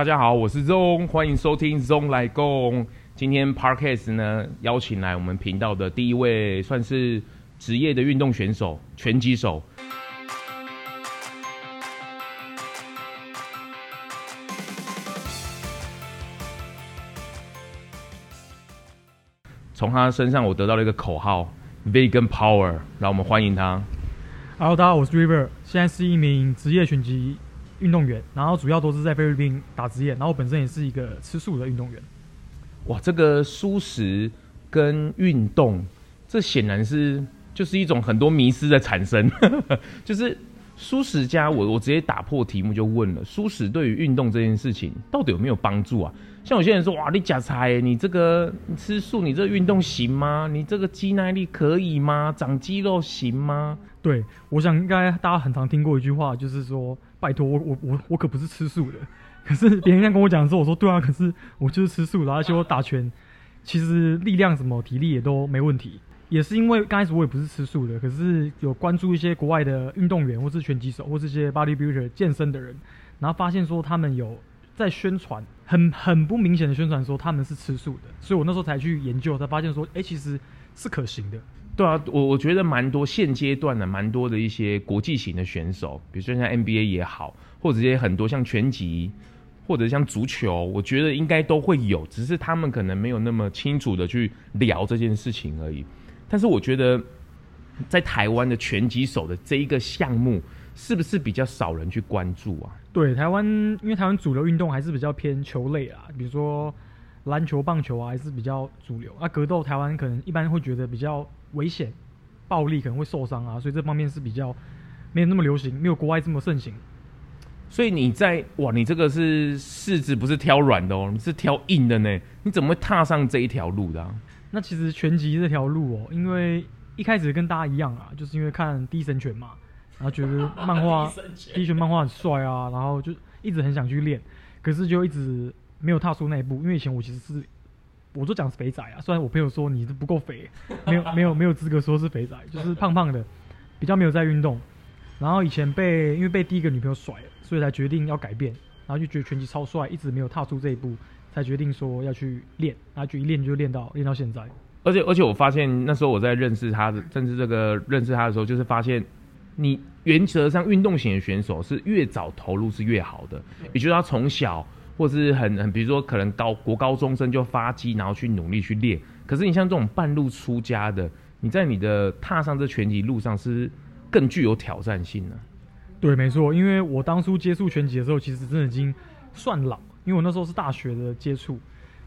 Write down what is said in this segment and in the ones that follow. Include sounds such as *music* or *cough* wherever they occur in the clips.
大家好，我是 ZONG，欢迎收听 ZONG 来共。今天 parcase 呢，邀请来我们频道的第一位，算是职业的运动选手，拳击手。从他身上，我得到了一个口号：Vegan Power。让我们欢迎他。Hello，大家好，我是 River，现在是一名职业拳击运动员，然后主要都是在菲律宾打职业，然后我本身也是一个吃素的运动员。哇，这个素食跟运动，这显然是就是一种很多迷失的产生，*laughs* 就是。蔬食家，我我直接打破题目就问了：蔬食对于运动这件事情到底有没有帮助啊？像有些人说，哇，你假菜，你这个你吃素，你这个运动行吗？你这个肌耐力可以吗？长肌肉行吗？对，我想应该大家很常听过一句话，就是说，拜托我我我我可不是吃素的。*laughs* 可是别人这样跟我讲的时候，我说对啊，可是我就是吃素的，而且我打拳，其实力量什么体力也都没问题。也是因为刚开始我也不是吃素的，可是有关注一些国外的运动员，或是拳击手，或是一些 bodybuilder 健身的人，然后发现说他们有在宣传，很很不明显的宣传说他们是吃素的，所以我那时候才去研究，才发现说，哎、其实是可行的。对啊，我我觉得蛮多现阶段的蛮多的一些国际型的选手，比如说像 NBA 也好，或者一些很多像拳击，或者像足球，我觉得应该都会有，只是他们可能没有那么清楚的去聊这件事情而已。但是我觉得，在台湾的拳击手的这一个项目，是不是比较少人去关注啊？对，台湾因为台湾主流运动还是比较偏球类啊，比如说篮球、棒球啊，还是比较主流。啊，格斗台湾可能一般会觉得比较危险、暴力，可能会受伤啊，所以这方面是比较没有那么流行，没有国外这么盛行。所以你在哇，你这个是柿子不是挑软的哦，你是挑硬的呢？你怎么会踏上这一条路的啊？那其实拳击这条路哦，因为一开始跟大家一样啊，就是因为看《第一神拳》嘛，然后觉得漫画《*laughs* 第一拳》漫画很帅啊，然后就一直很想去练，可是就一直没有踏出那一步。因为以前我其实是，我都讲是肥仔啊，虽然我朋友说你是不够肥，*laughs* 没有没有没有资格说是肥仔，*laughs* 就是胖胖的，比较没有在运动。然后以前被因为被第一个女朋友甩了，所以才决定要改变，然后就觉得拳击超帅，一直没有踏出这一步。才决定说要去练，然后就一练就练到练到现在。而且而且我发现那时候我在认识他的，甚至这个认识他的时候，就是发现你原则上运动型的选手是越早投入是越好的，也就是他从小或是很很，比如说可能高国高中生就发迹，然后去努力去练。可是你像这种半路出家的，你在你的踏上这拳击路上是更具有挑战性的。对，没错，因为我当初接触拳击的时候，其实真的已经算老。因为我那时候是大学的接触，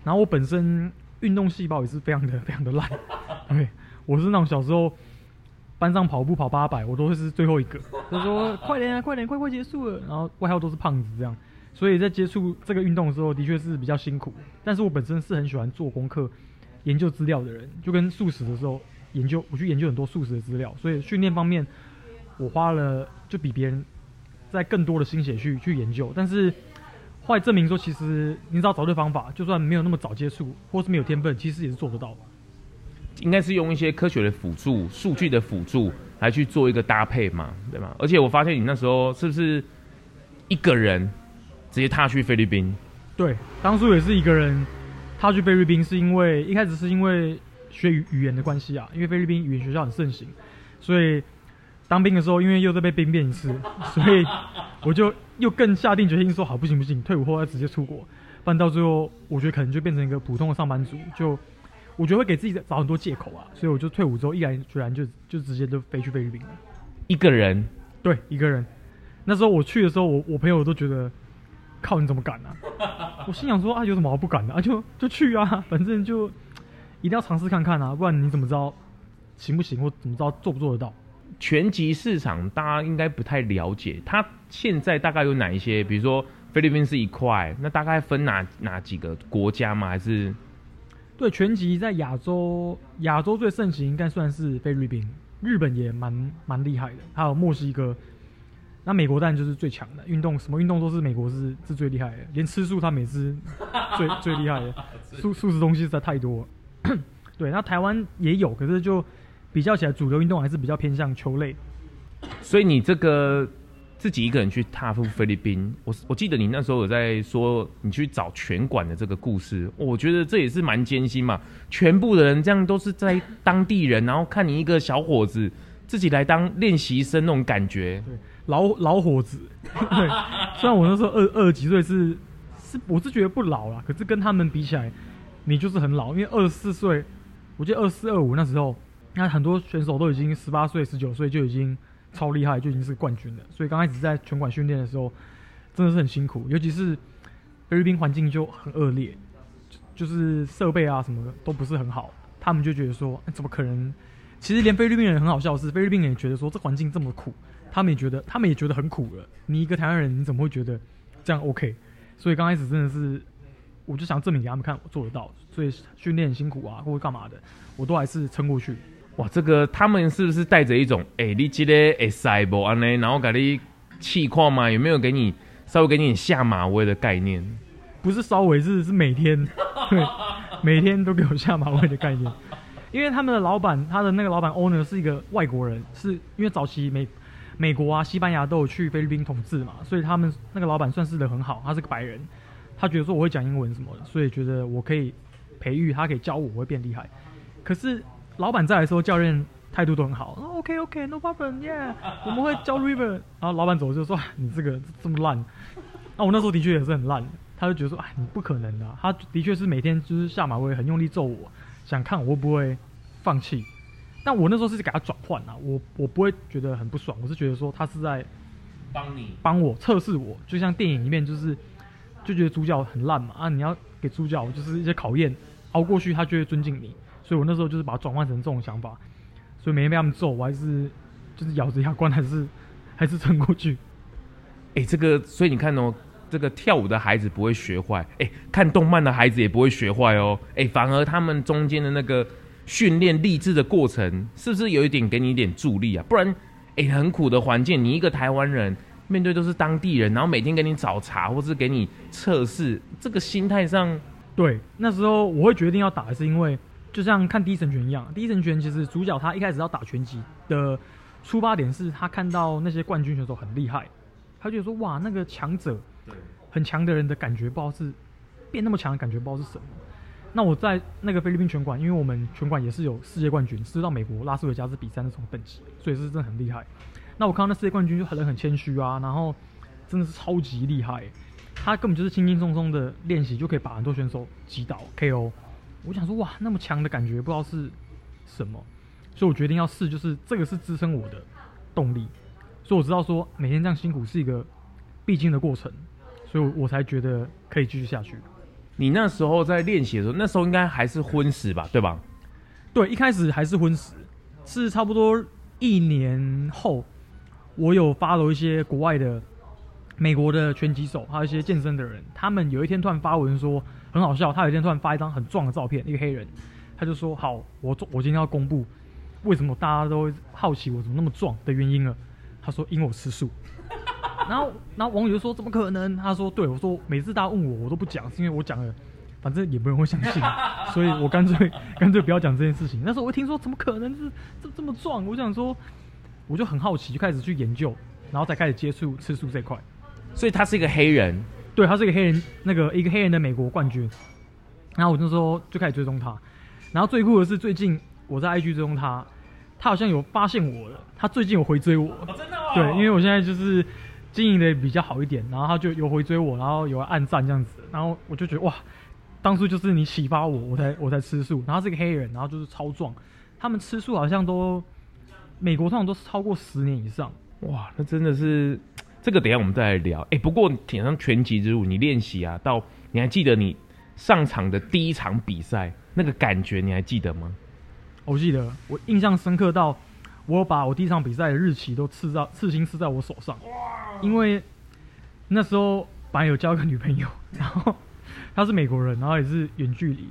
然后我本身运动细胞也是非常的 *laughs* 非常的烂，对，我是那种小时候班上跑步跑八百，我都会是最后一个，就说快点啊，快点，快快结束了，然后外号都是胖子这样，所以在接触这个运动的时候，的确是比较辛苦。但是我本身是很喜欢做功课、研究资料的人，就跟素食的时候研究，我去研究很多素食的资料，所以训练方面我花了就比别人在更多的心血去去研究，但是。后来证明说，其实你只要找对方法，就算没有那么早接触，或是没有天分，其实也是做得到。应该是用一些科学的辅助、数据的辅助来去做一个搭配嘛，对吗？而且我发现你那时候是不是一个人直接踏去菲律宾？对，当初也是一个人踏去菲律宾，是因为一开始是因为学语语言的关系啊，因为菲律宾语言学校很盛行，所以。*laughs* 当兵的时候，因为又在被兵变一次，所以我就又更下定决心说：好，不行不行，退伍后要直接出国。不然到最后，我觉得可能就变成一个普通的上班族，就我觉得会给自己找很多借口啊。所以我就退伍之后，毅然决然就就直接就飞去菲律宾了。一个人？对，一个人。那时候我去的时候，我我朋友都觉得，靠，你怎么敢啊？*laughs* 我心想说啊，有什么好不敢的啊？就就去啊，反正就一定要尝试看看啊，不然你怎么知道行不行，或怎么知道做不做得到？拳击市场大家应该不太了解，它现在大概有哪一些？比如说菲律宾是一块，那大概分哪哪几个国家吗？还是？对，拳击在亚洲，亚洲最盛行应该算是菲律宾，日本也蛮蛮厉害的，还有墨西哥。那美国当然就是最强的运动，什么运动都是美国是是最厉害的，连吃素他们也是最 *laughs* 最厉害的，素素食东西实在太多了。对，那台湾也有，可是就。比较起来，主流运动还是比较偏向球类，所以你这个自己一个人去踏赴菲律宾。我我记得你那时候有在说你去找拳馆的这个故事，我觉得这也是蛮艰辛嘛。全部的人这样都是在当地人，然后看你一个小伙子自己来当练习生那种感觉。对，老老伙子。*laughs* 对，虽然我那时候二二十几岁是是我是觉得不老啦，可是跟他们比起来，你就是很老，因为二十四岁，我记得二四二五那时候。那很多选手都已经十八岁、十九岁就已经超厉害，就已经是冠军了。所以刚开始在拳馆训练的时候，真的是很辛苦，尤其是菲律宾环境就很恶劣，就，就是设备啊什么的都不是很好。他们就觉得说，怎么可能？其实连菲律宾人很好笑是，菲律宾人也觉得说这环境这么苦，他们也觉得他们也觉得很苦了。你一个台湾人，你怎么会觉得这样 OK？所以刚开始真的是，我就想证明给他们看，我做得到。所以训练很辛苦啊，或者干嘛的，我都还是撑过去。哇，这个他们是不是带着一种哎、欸，你记得哎塞不安呢？然后给你气况嘛？有没有给你稍微给你下马威的概念？不是稍微，是是每天，对，*laughs* 每天都给我下马威的概念。因为他们的老板，他的那个老板 owner 是一个外国人，是因为早期美美国啊、西班牙都有去菲律宾统治嘛，所以他们那个老板算是的很好。他是个白人，他觉得说我会讲英文什么的，所以觉得我可以培育他，可以教我，我会变厉害。可是。老板在的时候，教练态度都很好。OK OK，No problem，Yeah，我们会教 River。然后老板走就说：“你这个这么烂。”那我那时候的确也是很烂，他就觉得说：“哎，你不可能的。”他的确是每天就是下马威，很用力揍我，想看我会不会放弃。但我那时候是给他转换啊，我我不会觉得很不爽，我是觉得说他是在帮你帮我测试我，就像电影里面就是就觉得主角很烂嘛啊，你要给主角就是一些考验，熬过去他就会尊敬你。所以我那时候就是把它转换成这种想法，所以每天被他们揍，我还是就是咬着牙关，还是 *laughs* 还是撑过去。哎、这个，所以你看哦，这个跳舞的孩子不会学坏，哎、看动漫的孩子也不会学坏哦，哎、反而他们中间的那个训练励志的过程，是不是有一点给你一点助力啊？不然，哎、欸，很苦的环境，你一个台湾人面对都是当地人，然后每天给你找茬，或是给你测试，这个心态上，对，那时候我会决定要打，是因为。就像看第一神拳一样，第一神拳其实主角他一开始要打拳击的出发点是他看到那些冠军选手很厉害，他就觉得说哇，那个强者，很强的人的感觉不知道是变那么强的感觉不知道是什么。那我在那个菲律宾拳馆，因为我们拳馆也是有世界冠军，是到美国拉斯维加斯比赛那种等级，所以是真的很厉害。那我看到那世界冠军就很很谦虚啊，然后真的是超级厉害，他根本就是轻轻松松的练习就可以把很多选手击倒 KO。我想说，哇，那么强的感觉，不知道是什么，所以我决定要试，就是这个是支撑我的动力，所以我知道说每天这样辛苦是一个必经的过程，所以我才觉得可以继续下去。你那时候在练习的时候，那时候应该还是荤食吧，对吧？对，一开始还是荤食，是差不多一年后，我有发了一些国外的美国的拳击手，还有一些健身的人，他们有一天突然发文说。很好笑，他有一天突然发一张很壮的照片，一个黑人，他就说：“好，我我今天要公布为什么大家都好奇我怎么那么壮的原因了。”他说：“因为我吃素。”然后，然后网友就说：“怎么可能？”他说：“对，我说每次大家问我，我都不讲，是因为我讲了，反正也没人会相信，*laughs* 所以我干脆干脆不要讲这件事情。”那时候我一听说怎么可能是这这么壮，我想说，我就很好奇，就开始去研究，然后再开始接触吃素这块。所以他是一个黑人。对，他是一个黑人，那个一个黑人的美国冠军，然后我那时候就开始追踪他，然后最酷的是最近我在 IG 追踪他，他好像有发现我了，他最近有回追我，哦、真的吗？对，因为我现在就是经营的比较好一点，然后他就有回追我，然后有暗赞这样子，然后我就觉得哇，当初就是你启发我，我才我才吃素，然后他是一个黑人，然后就是超壮，他们吃素好像都美国通常都是超过十年以上，哇，那真的是。这个等一下我们再来聊。哎，不过铁上拳击之路，你练习啊，到你还记得你上场的第一场比赛那个感觉，你还记得吗？我记得，我印象深刻到我有把我第一场比赛的日期都刺到刺青刺在我手上。哇！因为那时候本来有交一个女朋友，然后她是美国人，然后也是远距离。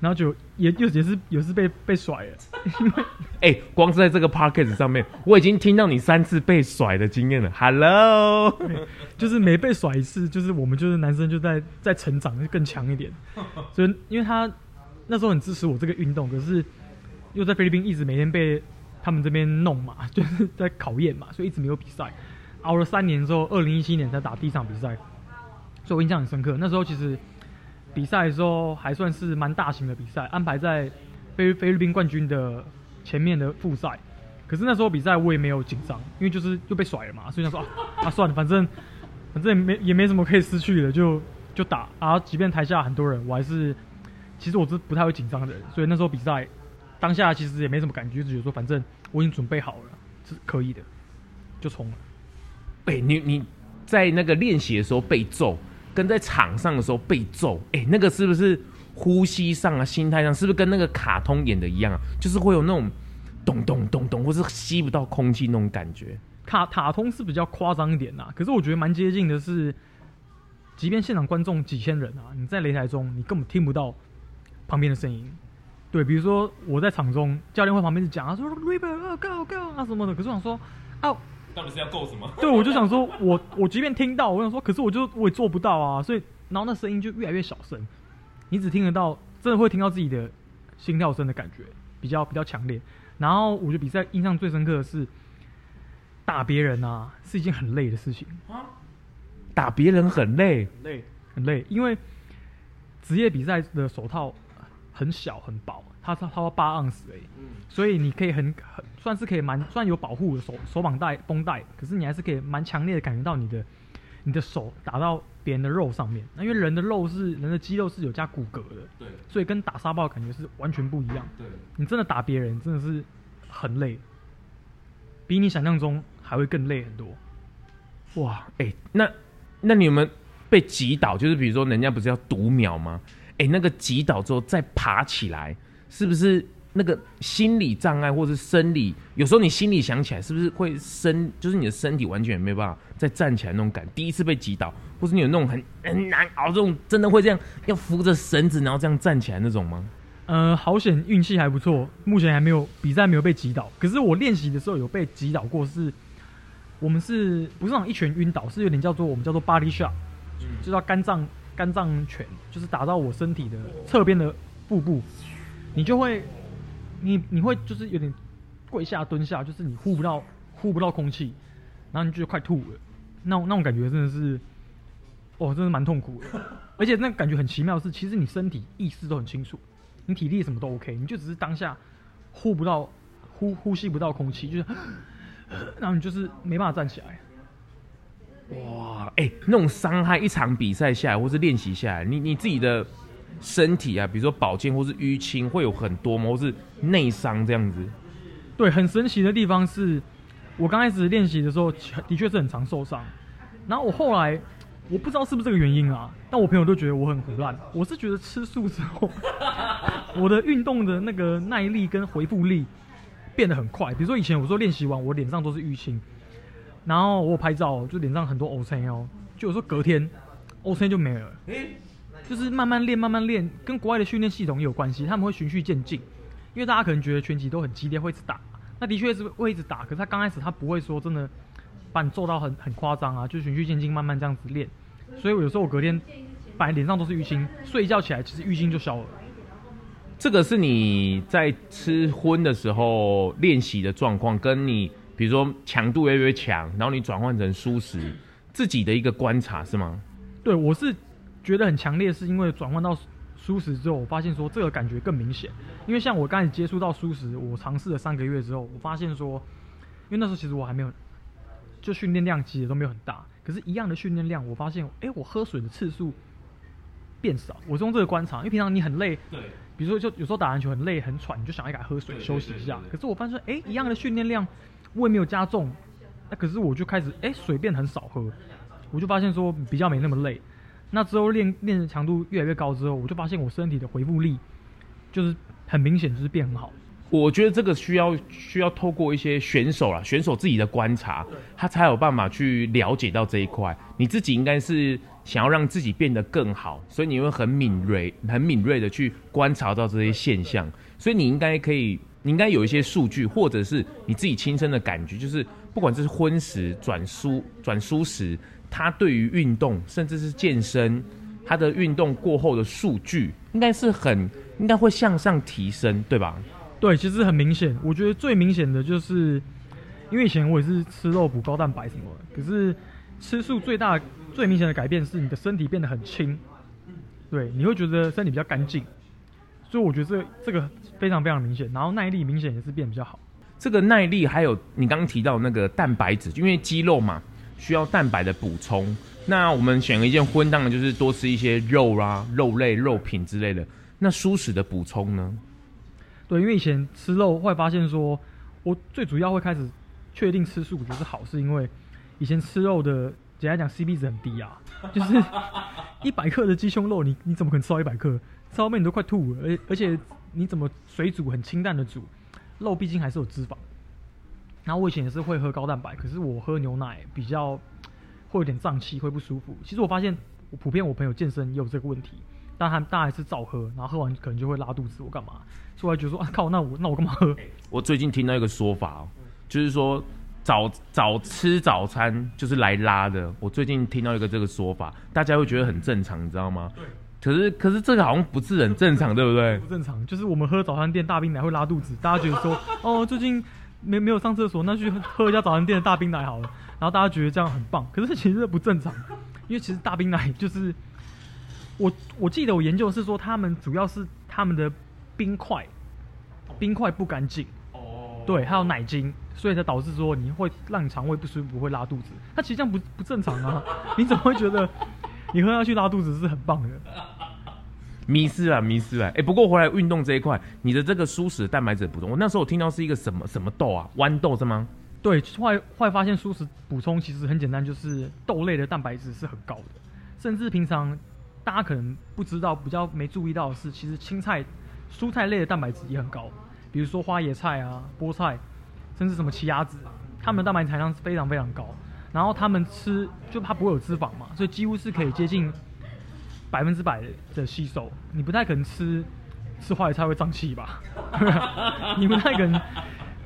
然后就也又也是也是被被甩了，因 *laughs* 为哎、欸，光是在这个 podcast 上面，我已经听到你三次被甩的经验了。Hello，就是每被甩一次，就是我们就是男生就在在成长，就更强一点。所以因为他那时候很支持我这个运动，可是又在菲律宾一直每天被他们这边弄嘛，就是在考验嘛，所以一直没有比赛。熬了三年之后，二零一七年才打第一场比赛，所以我印象很深刻。那时候其实比赛的时候还算是蛮大型的比赛，安排在菲菲律宾冠军的前面的复赛。可是那时候比赛我也没有紧张，因为就是又被甩了嘛，所以想说啊，啊算了，反正反正也没也没什么可以失去的，就就打。然后即便台下很多人，我还是其实我是不太会紧张的人，所以那时候比赛当下其实也没什么感觉，就觉得说反正我已经准备好了，是可以的，就冲了。哎、你你在那个练习的时候被揍，跟在场上的时候被揍，哎、那个是不是呼吸上啊、心态上，是不是跟那个卡通演的一样啊？就是会有那种咚咚咚咚，或是吸不到空气那种感觉。卡卡通是比较夸张一点呐，可是我觉得蛮接近的是，即便现场观众几千人啊，你在擂台中你根本听不到旁边的声音。对，比如说我在场中，教练会旁边讲啊，说 River go go 啊什么的，可是我想说啊。到底是要够什么？对，我就想说，我我即便听到，我想说，可是我就我也做不到啊，所以然后那声音就越来越小声，你只听得到，真的会听到自己的心跳声的感觉，比较比较强烈。然后我觉得比赛印象最深刻的是打别人啊，是一件很累的事情啊。打别人很累，很累，很累，因为职业比赛的手套很小很薄。它它它八盎司哎，所以你可以很很算是可以蛮算有保护的手手绑带绷带，可是你还是可以蛮强烈的感觉到你的你的手打到别人的肉上面。那因为人的肉是人的肌肉是有加骨骼的，对，所以跟打沙包的感觉是完全不一样。对，你真的打别人真的是很累，比你想象中还会更累很多。哇，哎、欸，那那你有没有被击倒？就是比如说人家不是要读秒吗？哎、欸，那个击倒之后再爬起来。是不是那个心理障碍，或是生理？有时候你心里想起来，是不是会身？就是你的身体完全也没办法再站起来那种感。第一次被击倒，或是你有那种很很难熬这种，真的会这样要扶着绳子，然后这样站起来那种吗？呃，好险运气还不错，目前还没有比赛没有被击倒。可是我练习的时候有被击倒过是，是我们是不是那种一拳晕倒？是有点叫做我们叫做 body shot，就叫肝脏肝脏拳，就是打到我身体的侧边的腹部。你就会，你你会就是有点跪下蹲下，就是你呼不到呼不到空气，然后你就快吐了，那种那种感觉真的是，哦，真的蛮痛苦的。*laughs* 而且那感觉很奇妙的是，其实你身体意识都很清楚，你体力什么都 OK，你就只是当下呼不到呼呼吸不到空气，就是，然后你就是没办法站起来。哇，哎、欸，那种伤害一场比赛下来，或是练习下来，你你自己的。身体啊，比如说保健或是淤青，会有很多吗？或是内伤这样子？对，很神奇的地方是，我刚开始练习的时候，的确是很常受伤。然后我后来，我不知道是不是这个原因啊，但我朋友都觉得我很胡乱。我是觉得吃素之后，*laughs* 我的运动的那个耐力跟回复力变得很快。比如说以前我说练习完，我脸上都是淤青，然后我拍照就脸上很多 O C 哦，就有时候隔天乌青就没了。欸就是慢慢练，慢慢练，跟国外的训练系统也有关系。他们会循序渐进，因为大家可能觉得拳击都很激烈，会一直打。那的确是会一直打，可是他刚开始他不会说真的把你揍到很很夸张啊，就循序渐进，慢慢这样子练。所以我有时候我隔天本来脸上都是淤青，睡一觉起来其实淤青就消了。这个是你在吃荤的时候练习的状况，跟你比如说强度越来越强，然后你转换成蔬食，自己的一个观察是吗？对，我是。觉得很强烈，是因为转换到舒适之后，我发现说这个感觉更明显。因为像我刚开始接触到舒适，我尝试了三个月之后，我发现说，因为那时候其实我还没有，就训练量其实都没有很大，可是，一样的训练量，我发现，哎，我喝水的次数变少。我是用这个观察，因为平常你很累，对，比如说就有时候打篮球很累很喘，你就想一改喝水休息一下。可是我发现说，哎，一样的训练量，我也没有加重，那可是我就开始，哎，水变很少喝，我就发现说比较没那么累。那之后练练的强度越来越高之后，我就发现我身体的回复力就是很明显就是变很好。我觉得这个需要需要透过一些选手啦，选手自己的观察，他才有办法去了解到这一块。你自己应该是想要让自己变得更好，所以你会很敏锐、很敏锐的去观察到这些现象。所以你应该可以，你应该有一些数据，或者是你自己亲身的感觉，就是不管这是荤食转蔬转蔬食。他对于运动，甚至是健身，他的运动过后的数据，应该是很应该会向上提升，对吧？对，其实很明显。我觉得最明显的就是，因因为以前我也是吃肉补高蛋白什么的，可是吃素最大最明显的改变是你的身体变得很轻，对，你会觉得身体比较干净，所以我觉得这这个非常非常明显，然后耐力明显也是变比较好。这个耐力还有你刚刚提到那个蛋白质，因为肌肉嘛需要蛋白的补充，那我们选一件荤，当然就是多吃一些肉啊、肉类、肉品之类的。那蔬食的补充呢？对，因为以前吃肉会发现说，我最主要会开始确定吃素，我觉得是好，是因为以前吃肉的，简单讲 CP 值很低啊，*laughs* 就是一百克的鸡胸肉，你你怎么可能吃到一百克？吃到后面你都快吐了，而而且你怎么水煮很清淡的煮，肉毕竟还是有脂肪。然后我以前也是会喝高蛋白，可是我喝牛奶比较会有点胀气，会不舒服。其实我发现，我普遍我朋友健身也有这个问题。但他大还是照喝，然后喝完可能就会拉肚子，我干嘛？所以我还觉得说啊靠，那我那我干嘛喝？*laughs* 我最近听到一个说法哦，就是说早早吃早餐就是来拉的。我最近听到一个这个说法，大家会觉得很正常，你知道吗？对。可是可是这个好像不是很正常，对不对？不正常，就是我们喝早餐店大冰奶会拉肚子，大家觉得说哦，最近没没有上厕所，那去喝一下早餐店的大冰奶好了。然后大家觉得这样很棒，可是其实这不正常，因为其实大冰奶就是。*laughs* 我我记得我研究的是说，他们主要是他们的冰块，冰块不干净，哦，对，还有奶精，所以才导致说你会让你肠胃不舒服，会拉肚子。它其实这样不不正常啊！你怎么会觉得你喝下去拉肚子是很棒的？迷失了，迷失了！哎、不过回来运动这一块，你的这个蔬食蛋白质补充，我那时候我听到是一个什么什么豆啊，豌豆是吗？对，后来后来发现蔬食补充其实很简单，就是豆类的蛋白质是很高的，甚至平常。大家可能不知道，比较没注意到的是，其实青菜、蔬菜类的蛋白质也很高，比如说花椰菜啊、菠菜，甚至什么奇亚籽，它们的蛋白质含量是非常非常高。然后他们吃，就它不会有脂肪嘛，所以几乎是可以接近百分之百的吸收。你不太可能吃吃花椰菜会胀气吧？*laughs* 你不太可能，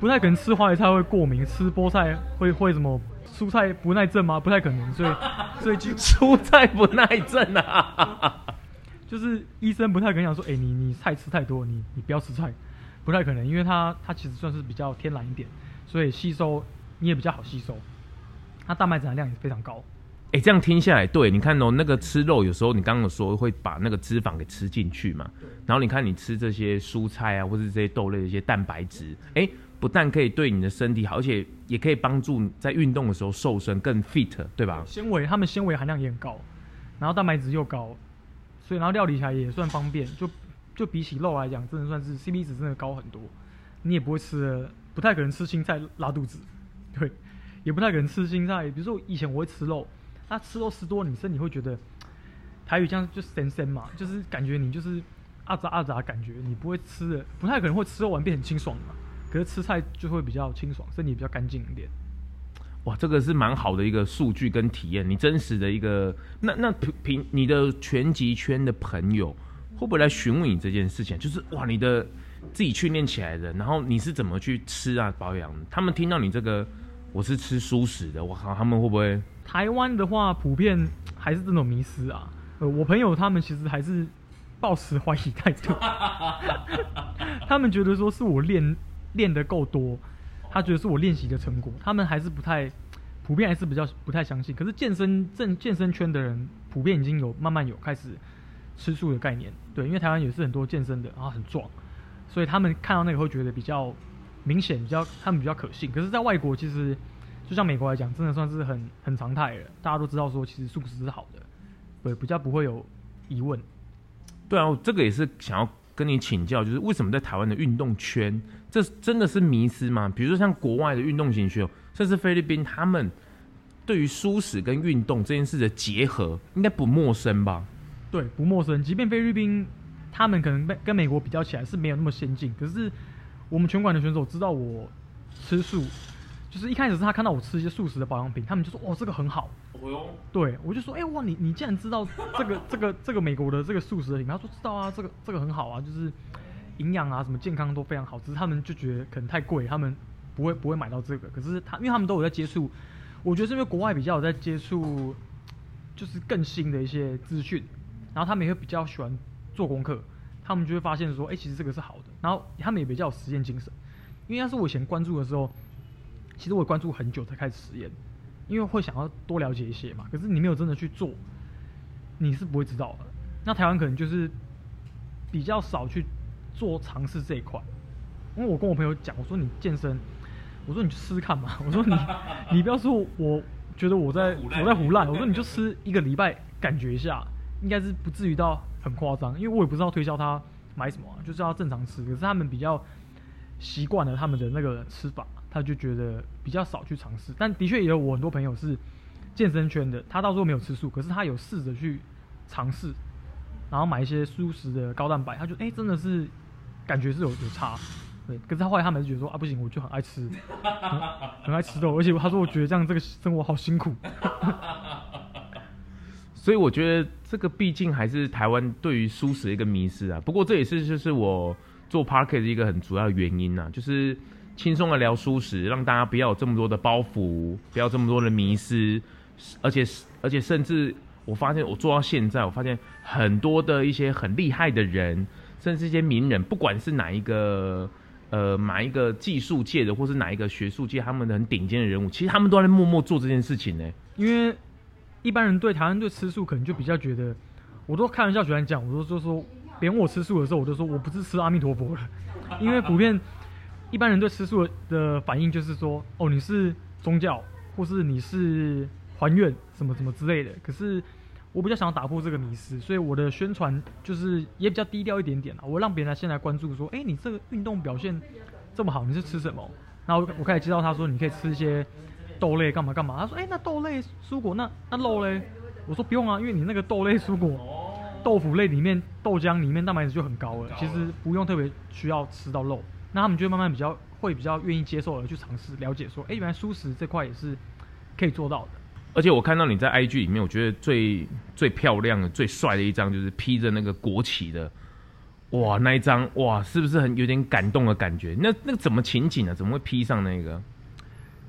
不太可能吃花椰菜会过敏，吃菠菜会会什么？蔬菜不耐症吗？不太可能，所以所以就 *laughs* 蔬菜不耐症啊，*laughs* 就是医生不太可能讲说，哎、欸，你你菜吃太多，你你不要吃菜，不太可能，因为它它其实算是比较天然一点，所以吸收你也比较好吸收，它蛋白质含量也非常高。哎、欸，这样听下来，对，你看哦，那个吃肉有时候你刚刚有说会把那个脂肪给吃进去嘛，然后你看你吃这些蔬菜啊，或者这些豆类的一些蛋白质，哎、欸。不但可以对你的身体好，而且也可以帮助在运动的时候瘦身更 fit，对吧？纤维，它们纤维含量也很高，然后蛋白质又高，所以然后料理起来也算方便。就就比起肉来讲，真的算是 CP 值真的高很多。你也不会吃，不太可能吃青菜拉肚子，对，也不太可能吃青菜。比如说以前我会吃肉，那吃肉吃多，你身体会觉得台语这样就咸咸嘛，就是感觉你就是阿杂阿杂感觉，你不会吃的，不太可能会吃肉完变很清爽嘛。可是吃菜就会比较清爽，身体比较干净一点。哇，这个是蛮好的一个数据跟体验，你真实的一个那那平你的拳击圈的朋友会不会来询问你这件事情？就是哇，你的自己训练起来的，然后你是怎么去吃啊保养？他们听到你这个我是吃蔬食的，我靠，他们会不会？台湾的话，普遍还是这种迷失啊。呃，我朋友他们其实还是抱持怀疑态度，*laughs* 他们觉得说是我练。练得够多，他觉得是我练习的成果。他们还是不太普遍，还是比较不太相信。可是健身正健身圈的人普遍已经有慢慢有开始吃素的概念，对，因为台湾也是很多健身的，然后很壮，所以他们看到那个会觉得比较明显，比较他们比较可信。可是，在外国其实就像美国来讲，真的算是很很常态了。大家都知道说，其实素食是好的，对，比较不会有疑问。对啊，这个也是想要。跟你请教，就是为什么在台湾的运动圈，这真的是迷失吗？比如说像国外的运动型选手，甚至菲律宾，他们对于素食跟运动这件事的结合，应该不陌生吧？对，不陌生。即便菲律宾，他们可能跟美国比较起来是没有那么先进，可是我们拳馆的选手知道我吃素。就是一开始是他看到我吃一些素食的保养品，他们就说：“哦，这个很好。”哦哟，对我就说：“哎、欸、哇，你你竟然知道这个 *laughs* 这个这个美国的这个素食的品牌？”他说：“知道啊，这个这个很好啊，就是营养啊什么健康都非常好。只是他们就觉得可能太贵，他们不会不会买到这个。可是他因为他们都有在接触，我觉得是因为国外比较有在接触，就是更新的一些资讯，然后他们也会比较喜欢做功课，他们就会发现说：哎、欸，其实这个是好的。然后他们也比较有实验精神，因为那是我以前关注的时候。其实我也关注很久才开始实验，因为会想要多了解一些嘛。可是你没有真的去做，你是不会知道的。那台湾可能就是比较少去做尝试这一块，因为我跟我朋友讲，我说你健身，我说你去试试看嘛，*laughs* 我说你你不要说我觉得我在 *laughs* 我在胡乱，我说你就吃一个礼拜感觉一下，应该是不至于到很夸张，因为我也不知道推销他买什么啊，就是要正常吃，可是他们比较习惯了他们的那个吃法，他就觉得比较少去尝试，但的确也有我很多朋友是健身圈的，他到时候没有吃素，可是他有试着去尝试。然后买一些素食的高蛋白，他就哎、真的是感觉是有有差，对。可是他后来他们是觉得说啊，不行，我就很爱吃，很，很爱吃肉，而且他说我觉得这样这个生活好辛苦。*laughs* 所以我觉得这个毕竟还是台湾对于素食的一个迷思啊。不过这也是就是我做 Podcast 一个很主要的原因啊，就是轻松的聊素食，让大家不要有这么多的包袱，不要这么多的迷思，而且而且甚至。我发现我做到现在，我发现很多的一些很厉害的人，甚至一些名人，不管是哪一个呃哪一个技术界的，或是哪一个学术界，他们的很顶尖的人物，其实他们都在默默做这件事情呢。因为一般人对台湾对吃素可能就比较觉得，我都开玩笑喜欢讲，我都就说别人我吃素的时候，我都说我不是吃阿弥陀佛了，因为普遍一般人对吃素的反应就是说，哦你是宗教，或是你是还愿什么什么之类的，可是。我比较想要打破这个迷思，所以我的宣传就是也比较低调一点点啊。我让别人先来关注，说：“哎、你这个运动表现这么好，你是吃什么？”然后我开始介绍他说：“你可以吃一些豆类，干嘛干嘛。”他说：“哎、那豆类、蔬果，那那肉嘞？”我说：“不用啊，因为你那个豆类、蔬果、豆腐类里面豆浆里面蛋白质就很高了，其实不用特别需要吃到肉。”那他们就会慢慢比较会比较愿意接受而去尝试了解，说：“哎、欸，原来素食这块也是可以做到的。”而且我看到你在 IG 里面，我觉得最最漂亮的、最帅的一张就是披着那个国旗的，哇，那一张哇，是不是很有点感动的感觉？那那个怎么情景呢、啊？怎么会披上那个？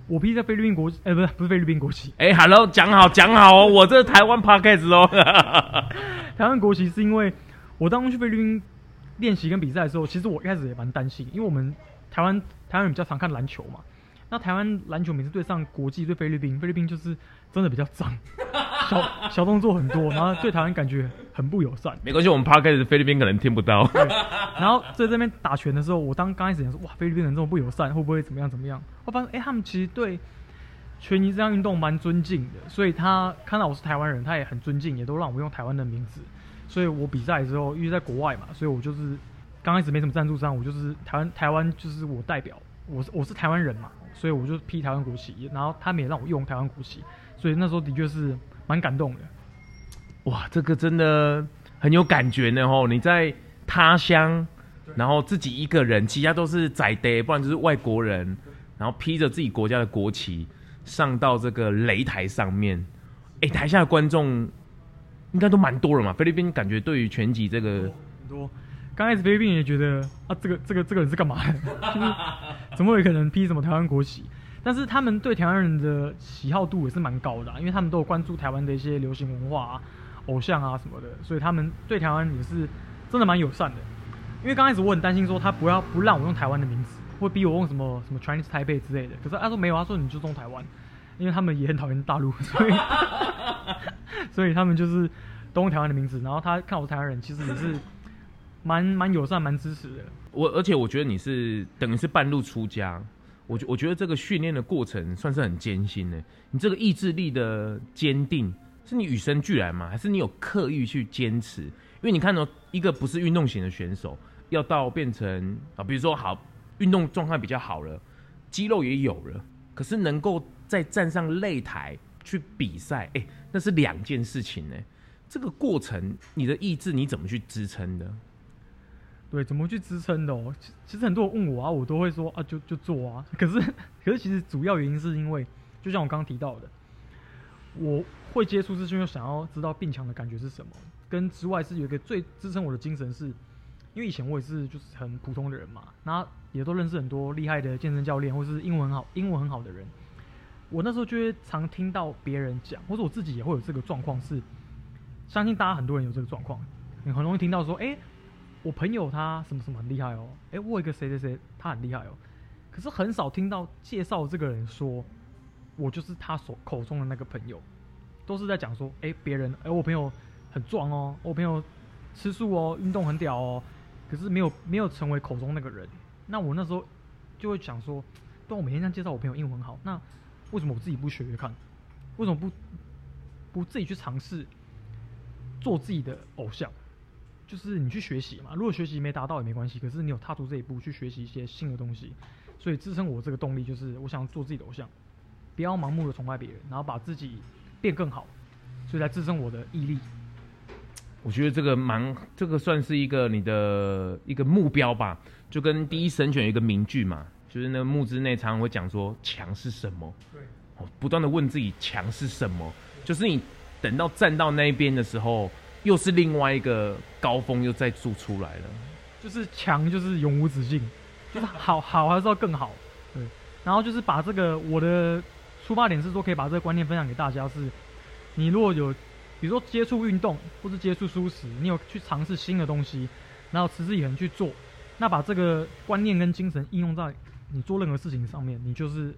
我披在菲律宾国，哎、欸，不是不是菲律宾国旗。*laughs* 哎、欸、，Hello，讲好讲好哦，我这是台湾 Podcast 哦。*laughs* 台湾国旗是因为我当初去菲律宾练习跟比赛的时候，其实我一开始也蛮担心，因为我们台湾台湾人比较常看篮球嘛。那台湾篮球每次对上国际对菲律宾，菲律宾就是真的比较脏，*laughs* 小小动作很多，然后对台湾感觉很不友善。没关系，我们 Podcast 菲律宾可能听不到。然后在这边打拳的时候，我当刚开始想说，哇，菲律宾人这么不友善，会不会怎么样怎么样？我发现，哎、欸，他们其实对拳击这项运动蛮尊敬的，所以他看到我是台湾人，他也很尊敬，也都让我用台湾的名字。所以我比赛的时候，因为在国外嘛，所以我就是刚开始没什么赞助商，我就是台湾台湾就是我代表，我是我是台湾人嘛。所以我就披台湾国旗，然后他们也让我用台湾国旗，所以那时候的确是蛮感动的。哇，这个真的很有感觉呢吼！你在他乡，然后自己一个人，其他都是仔爹，不然就是外国人，然后披着自己国家的国旗上到这个擂台上面。哎，台下的观众应该都蛮多了嘛？菲律宾感觉对于拳击这个很多。刚开始菲律宾也觉得啊，这个这个这个人是干嘛的？*laughs* 怎么会可能披什么台湾国旗？但是他们对台湾人的喜好度也是蛮高的，因为他们都有关注台湾的一些流行文化啊、偶像啊什么的，所以他们对台湾也是真的蛮友善的。因为刚开始我很担心说他不要不让我用台湾的名字，会逼我用什么什么 Chinese Taipei 之类的。可是他说没有，他说你就用台湾，因为他们也很讨厌大陆，*laughs* 所以 *laughs* 所以他们就是都用台湾的名字。然后他看我台湾人，其实也是。蛮蛮友善，蛮支持的。我而且我觉得你是等于是半路出家，我觉我觉得这个训练的过程算是很艰辛的。你这个意志力的坚定，是你与生俱来吗？还是你有刻意去坚持？因为你看到一个不是运动型的选手，要到变成啊，比如说好运动状态比较好了，肌肉也有了，可是能够再站上擂台去比赛，哎、那是两件事情呢。这个过程，你的意志你怎么去支撑的？对，怎么去支撑的哦？其实很多人问我啊，我都会说啊，就就做啊。*laughs* 可是，可是其实主要原因是因为，就像我刚刚提到的，我会接触是因为想要知道变强的感觉是什么。跟之外是有一个最支撑我的精神是，因为以前我也是就是很普通的人嘛，那也都认识很多厉害的健身教练或是英文好、英文很好的人。我那时候就会常听到别人讲，或者我自己也会有这个状况，是相信大家很多人有这个状况，你很容易听到说，哎。我朋友他什么什么很厉害哦，诶，我一个谁谁谁他很厉害哦，可是很少听到介绍这个人说，我就是他所口中的那个朋友，都是在讲说，哎、别人，哎、我朋友很壮哦，我朋友吃素哦，运动很屌哦，可是没有没有成为口中那个人。那我那时候就会想说，当我每天这样介绍我朋友英文很好，那为什么我自己不学学看？为什么不不自己去尝试做自己的偶像？就是你去学习嘛，如果学习没达到也没关系，可是你有踏出这一步去学习一些新的东西，所以支撑我这个动力就是我想做自己的偶像，不要盲目的崇拜别人，然后把自己变更好，所以来支撑我的毅力。我觉得这个蛮，这个算是一个你的一个目标吧，就跟第一神选一个名句嘛，就是那个木之内常常会讲说强是什么？对，哦，不断的问自己强是什么，就是你等到站到那一边的时候。又是另外一个高峰，又再做出来了。就是强，就是永无止境，*laughs* 就是好好还是要更好。对，然后就是把这个我的出发点是说，可以把这个观念分享给大家。是，你如果有，比如说接触运动或是接触舒适，你有去尝试新的东西，然后持之以恒去做，那把这个观念跟精神应用在你做任何事情上面，你就是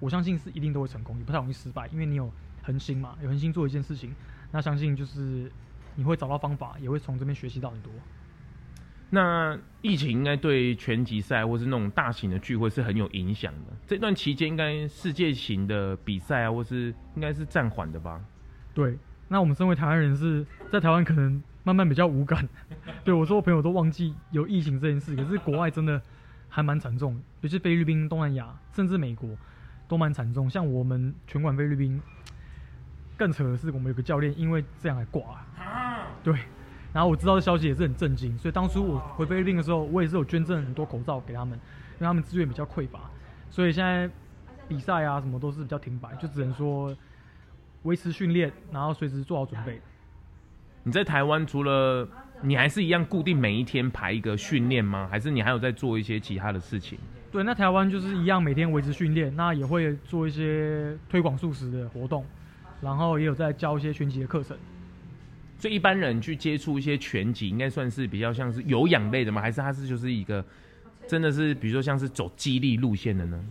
我相信是一定都会成功，也不太容易失败，因为你有恒心嘛，有恒心做一件事情，那相信就是。你会找到方法，也会从这边学习到很多。那疫情应该对拳击赛或是那种大型的聚会是很有影响的。这段期间，应该世界型的比赛啊，或是应该是暂缓的吧？对。那我们身为台湾人，是在台湾可能慢慢比较无感。*laughs* 对我说，我朋友都忘记有疫情这件事。可是国外真的还蛮惨重，尤其是菲律宾、东南亚，甚至美国都蛮惨重。像我们拳馆菲律宾。更扯的是，我们有个教练因为这样还挂了。对，然后我知道的消息也是很震惊，所以当初我回菲律宾的时候，我也是有捐赠很多口罩给他们，因为他们资源比较匮乏，所以现在比赛啊什么都是比较停摆，就只能说维持训练，然后随时做好准备。你在台湾除了你还是一样固定每一天排一个训练吗？还是你还有在做一些其他的事情？对，那台湾就是一样每天维持训练，那也会做一些推广素食的活动。然后也有在教一些拳击的课程，所以一般人去接触一些拳击，应该算是比较像是有氧类的吗？还是它是就是一个真的是比如说像是走激励路线的呢？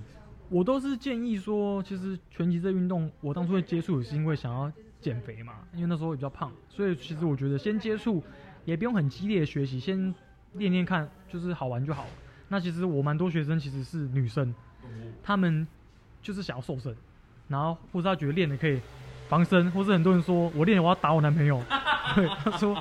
我都是建议说，其实拳击这运动，我当初会接触也是因为想要减肥嘛，因为那时候也比较胖，所以其实我觉得先接触也不用很激烈的学习，先练练看，就是好玩就好。那其实我蛮多学生其实是女生，她们就是想要瘦身，然后或者她觉得练的可以。防身，或是很多人说我练我要打我男朋友，*laughs* 对，他说，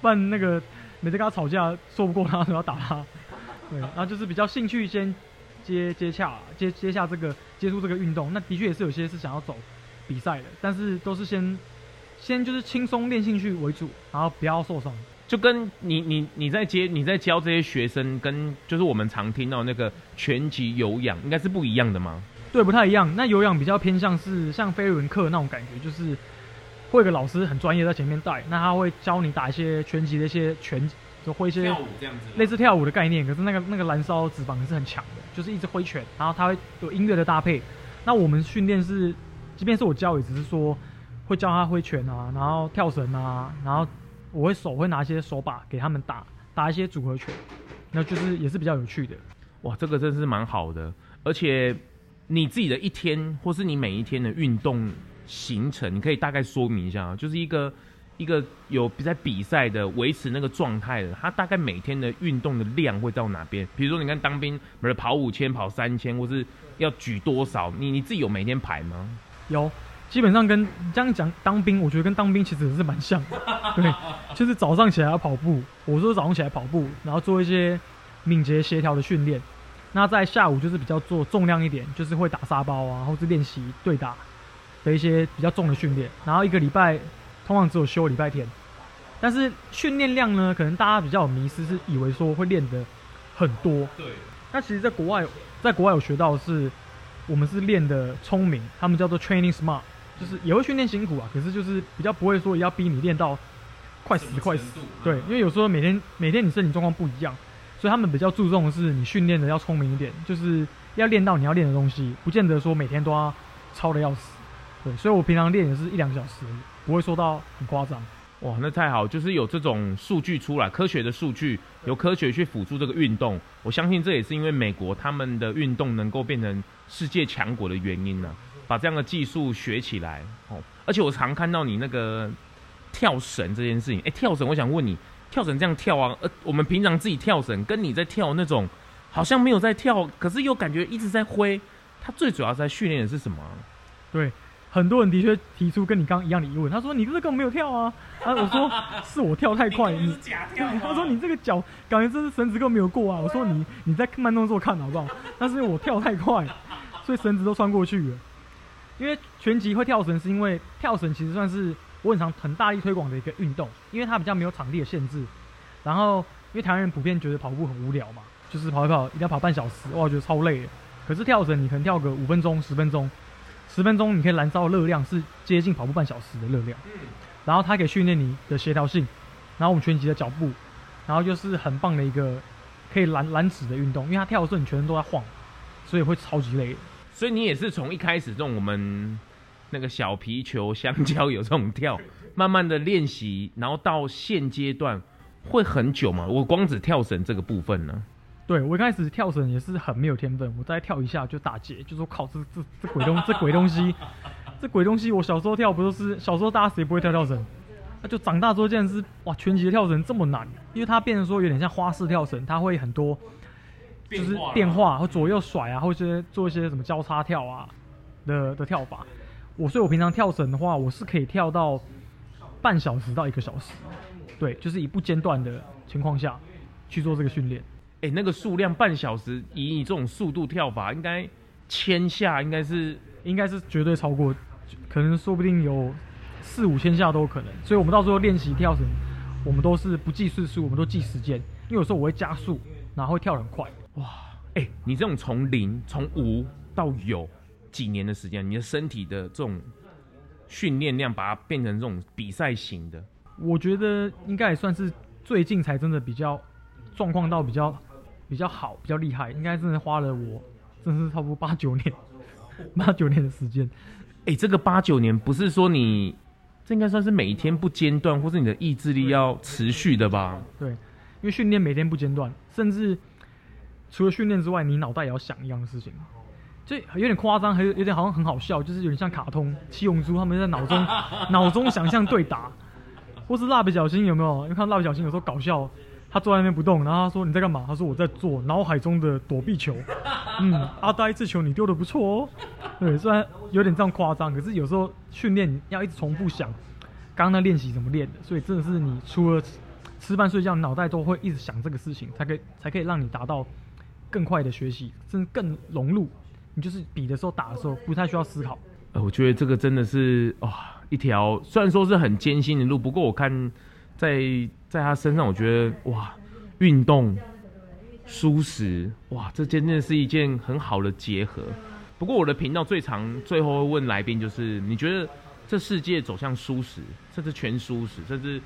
不然那个每次跟他吵架说不过他，就要打他，*laughs* 对，然后就是比较兴趣先接接洽接接下这个接触这个运动，那的确也是有些是想要走比赛的，但是都是先先就是轻松练兴趣为主，然后不要受伤。就跟你你你在接你在教这些学生，跟就是我们常听到那个拳击有氧，应该是不一样的吗？对，不太一样。那有氧比较偏向是像飞轮课那种感觉，就是会有个老师很专业在前面带，那他会教你打一些拳击的一些拳，就挥一些跳舞这样子，类似跳舞的概念。可是那个那个燃烧脂肪是很强的，就是一直挥拳，然后他会有音乐的搭配。那我们训练是，即便是我教，也只是说会教他挥拳啊，然后跳绳啊，然后我会手会拿一些手把给他们打打一些组合拳，那就是也是比较有趣的。哇，这个真是蛮好的，而且。你自己的一天，或是你每一天的运动行程，你可以大概说明一下啊。就是一个一个有在比赛的维持那个状态的，他大概每天的运动的量会到哪边？比如说，你看当兵，不是跑五千、跑三千，或是要举多少？你你自己有每天排吗？有，基本上跟这样讲当兵，我觉得跟当兵其实是蛮像的。*laughs* 对，就是早上起来要跑步，我说早上起来跑步，然后做一些敏捷协调的训练。那在下午就是比较做重量一点，就是会打沙包啊，或是练习对打的一些比较重的训练。然后一个礼拜通常只有休礼拜天，但是训练量呢，可能大家比较有迷失，是以为说会练的很多。对。那其实，在国外，在国外有学到的是，我们是练的聪明，他们叫做 training smart，就是也会训练辛苦啊，可是就是比较不会说要逼你练到快死快死。对，因为有时候每天每天你身体状况不一样。所以他们比较注重的是你训练的要聪明一点，就是要练到你要练的东西，不见得说每天都要操的要死。对，所以我平常练也是一两个小时，不会说到很夸张。哇，那太好，就是有这种数据出来，科学的数据，由科学去辅助这个运动。我相信这也是因为美国他们的运动能够变成世界强国的原因呢、啊。把这样的技术学起来哦，而且我常看到你那个跳绳这件事情。哎，跳绳，我想问你，跳绳这样跳啊？呃，我们平常自己跳绳，跟你在跳那种，好像没有在跳，可是又感觉一直在挥。它最主要在训练的是什么、啊？对。很多人的确提出跟你刚刚一样的疑问，他说：“你这个根本没有跳啊！”啊，我说：“是我跳太快。*laughs* ”你假跳。*laughs* 他说：“你这个脚感觉这是绳子根本没有过啊！”我说：“你你在慢动作看好不好？”但是我跳太快，所以绳子都穿过去了。因为拳击会跳绳，是因为跳绳其实算是我很常很大力推广的一个运动，因为它比较没有场地的限制。然后，因为台湾人普遍觉得跑步很无聊嘛，就是跑一跑一定要跑半小时，哇，觉得超累。可是跳绳你可能跳个五分钟、十分钟。十分钟你可以燃烧的热量是接近跑步半小时的热量，然后它可以训练你的协调性，然后我们拳击的脚步，然后就是很棒的一个可以燃燃脂的运动，因为它跳的时候你全身都在晃，所以会超级累。所以你也是从一开始这种我们那个小皮球、香蕉有这种跳，*laughs* 慢慢的练习，然后到现阶段会很久吗？我光只跳绳这个部分呢？对，我一开始跳绳也是很没有天分，我再跳一下就打结，就说靠，这这这鬼东这鬼东西，这鬼东西，*laughs* 我小时候跳不都是小时候大家谁不会跳跳绳？那、啊、就长大之后竟然是哇，拳击的跳绳这么难，因为它变成说有点像花式跳绳，它会很多就是变化，或左右甩啊，或者做一些什么交叉跳啊的的跳法。我所以，我平常跳绳的话，我是可以跳到半小时到一个小时，对，就是以不间断的情况下去做这个训练。哎、欸，那个数量半小时，以你这种速度跳法，应该千下应该是应该是绝对超过，可能说不定有四五千下都有可能。所以我们到时候练习跳绳，我们都是不计次数，我们都计时间，因为有时候我会加速，然后会跳很快。哇，哎、欸，你这种从零从无到有几年的时间，你的身体的这种训练量，把它变成这种比赛型的，我觉得应该也算是最近才真的比较状况到比较。比较好，比较厉害，应该真的花了我，真是差不多八九年，*laughs* 八九年的时间。哎、欸，这个八九年不是说你，这应该算是每一天不间断，或是你的意志力要持续的吧？对，因为训练每天不间断，甚至除了训练之外，你脑袋也要想一样的事情，就有点夸张，还有有点好像很好笑，就是有点像卡通七龙珠他们在脑中 *laughs* 脑中想象对打，或是蜡笔小新有没有？因为看蜡笔小新有时候搞笑。他坐在那边不动，然后他说：“你在干嘛？”他说：“我在做脑海中的躲避球。”嗯，阿呆这球你丢的不错哦。对，虽然有点这样夸张，可是有时候训练要一直重复想刚刚那练习怎么练的，所以真的是你除了吃饭睡觉，脑袋都会一直想这个事情，才可以才可以让你达到更快的学习，甚至更融入。你就是比的时候、打的时候不太需要思考。呃，我觉得这个真的是哇，一条虽然说是很艰辛的路，不过我看。在在他身上，我觉得哇，运动、舒适，哇，这真的是一件很好的结合。不过我的频道最常最后会问来宾，就是你觉得这世界走向舒适，甚至全舒适，甚至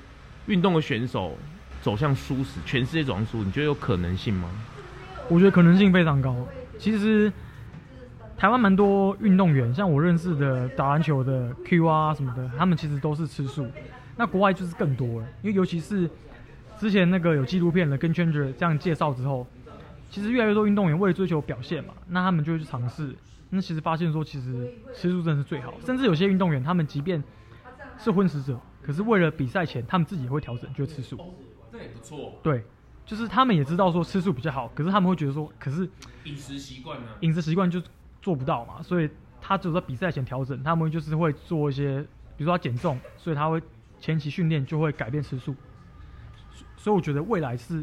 运动的选手走向舒适，全世界走向舒适，你觉得有可能性吗？我觉得可能性非常高。其实台湾蛮多运动员，像我认识的打篮球的 Q 啊什么的，他们其实都是吃素。那国外就是更多了，因为尤其是之前那个有纪录片的跟 Changer 这样介绍之后，其实越来越多运动员为了追求表现嘛，那他们就会去尝试。那其实发现说，其实吃素真的是最好。甚至有些运动员，他们即便是荤食者，可是为了比赛前，他们自己也会调整，就会吃素。这也不错。对，就是他们也知道说吃素比较好，可是他们会觉得说，可是饮食习惯呢？饮食习惯就做不到嘛，所以他只有在比赛前调整，他们就是会做一些，比如说他减重，所以他会。前期训练就会改变吃素，所以我觉得未来是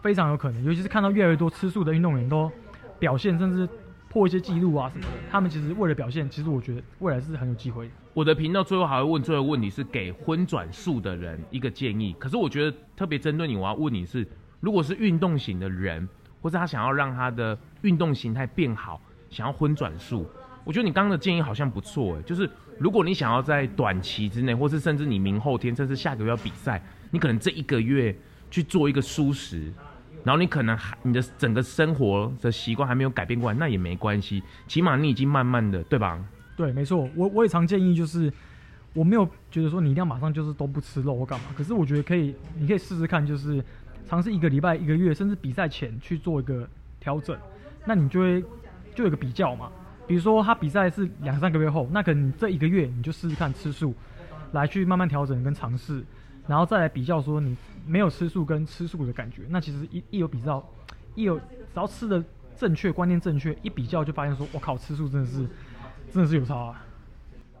非常有可能，尤其是看到越来越多吃素的运动员都表现，甚至破一些记录啊什么的。他们其实为了表现，其实我觉得未来是很有机会。我的频道最后还会问最后问题是给荤转素的人一个建议，可是我觉得特别针对你，我要问你是，如果是运动型的人，或者他想要让他的运动形态变好，想要荤转素。我觉得你刚刚的建议好像不错诶，就是如果你想要在短期之内，或是甚至你明后天，甚至下个月要比赛，你可能这一个月去做一个蔬食，然后你可能还你的整个生活的习惯还没有改变过来，那也没关系，起码你已经慢慢的，对吧？对，没错，我我也常建议就是，我没有觉得说你一定要马上就是都不吃肉或干嘛，可是我觉得可以，你可以试试看，就是尝试一个礼拜、一个月，甚至比赛前去做一个调整，那你就会就有个比较嘛。比如说他比赛是两三个月后，那可能这一个月你就试试看吃素，来去慢慢调整跟尝试，然后再来比较说你没有吃素跟吃素的感觉。那其实一一有比较，一有只要吃的正确、观念正确，一比较就发现说，我靠，吃素真的是真的是有差啊。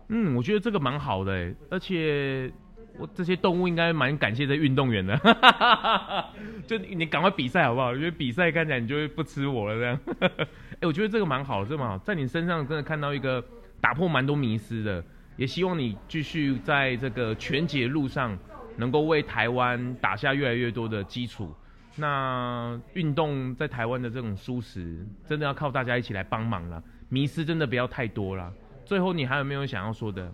嗯，我觉得这个蛮好的，而且我这些动物应该蛮感谢这运动员的，*laughs* 就你赶快比赛好不好？因为比赛看起来你就会不吃我了这样。*laughs* 哎，我觉得这个蛮好的，这蛮好，在你身上真的看到一个打破蛮多迷思的，也希望你继续在这个全解路上能够为台湾打下越来越多的基础。那运动在台湾的这种蔬食，真的要靠大家一起来帮忙了，迷思真的不要太多了。最后，你还有没有想要说的？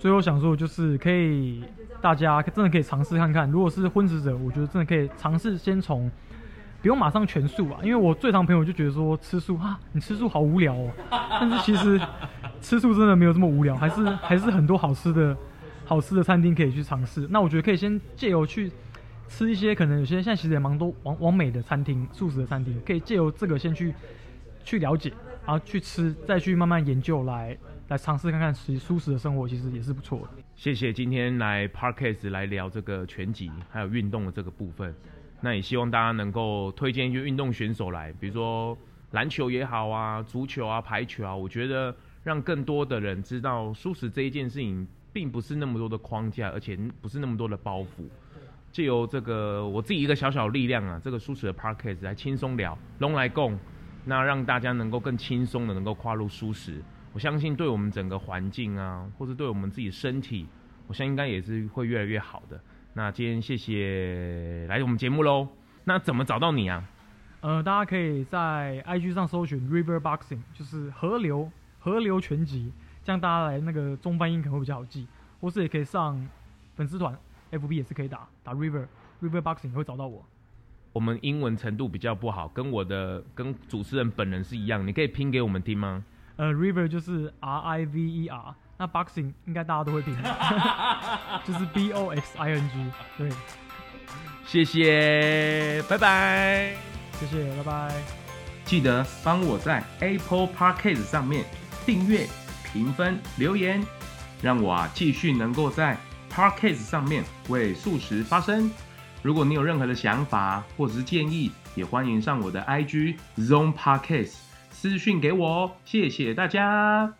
最后想说的就是，可以大家真的可以尝试看看。如果是荤食者，我觉得真的可以尝试先从不用马上全素啊，因为我最常朋友就觉得说吃素啊，你吃素好无聊哦。但是其实吃素真的没有这么无聊，还是还是很多好吃的好吃的餐厅可以去尝试。那我觉得可以先借由去吃一些可能有些现在其实也蛮多往往美的餐厅，素食的餐厅，可以借由这个先去去了解。然后去吃，再去慢慢研究来，来尝试看看，其实蔬食的生活其实也是不错的。谢谢今天来 Podcast 来聊这个拳击还有运动的这个部分。那也希望大家能够推荐一些运动选手来，比如说篮球也好啊，足球啊，排球啊。我觉得让更多的人知道蔬食这一件事情，并不是那么多的框架，而且不是那么多的包袱。借由这个我自己一个小小力量啊，这个蔬食的 Podcast 来轻松聊，龙来共。那让大家能够更轻松的能够跨入蔬食，我相信对我们整个环境啊，或者对我们自己身体，我相信应该也是会越来越好的。那今天谢谢来我们节目喽。那怎么找到你啊？呃，大家可以在 IG 上搜寻 River Boxing，就是河流河流拳击，这样大家来那个中翻音可能会比较好记。或是也可以上粉丝团 FB 也是可以打打 River River Boxing 会找到我。我们英文程度比较不好，跟我的跟主持人本人是一样，你可以拼给我们听吗？呃，River 就是 R I V E R，那 Boxing 应该大家都会拼，*laughs* 就是 B O X I N G。对，谢谢，拜拜，谢谢，拜拜。记得帮我在 Apple Podcast 上面订阅、评分、留言，让我啊继续能够在 Podcast 上面为素食发声。如果你有任何的想法或者是建议，也欢迎上我的 IG Zone Podcast 私讯给我哦，谢谢大家。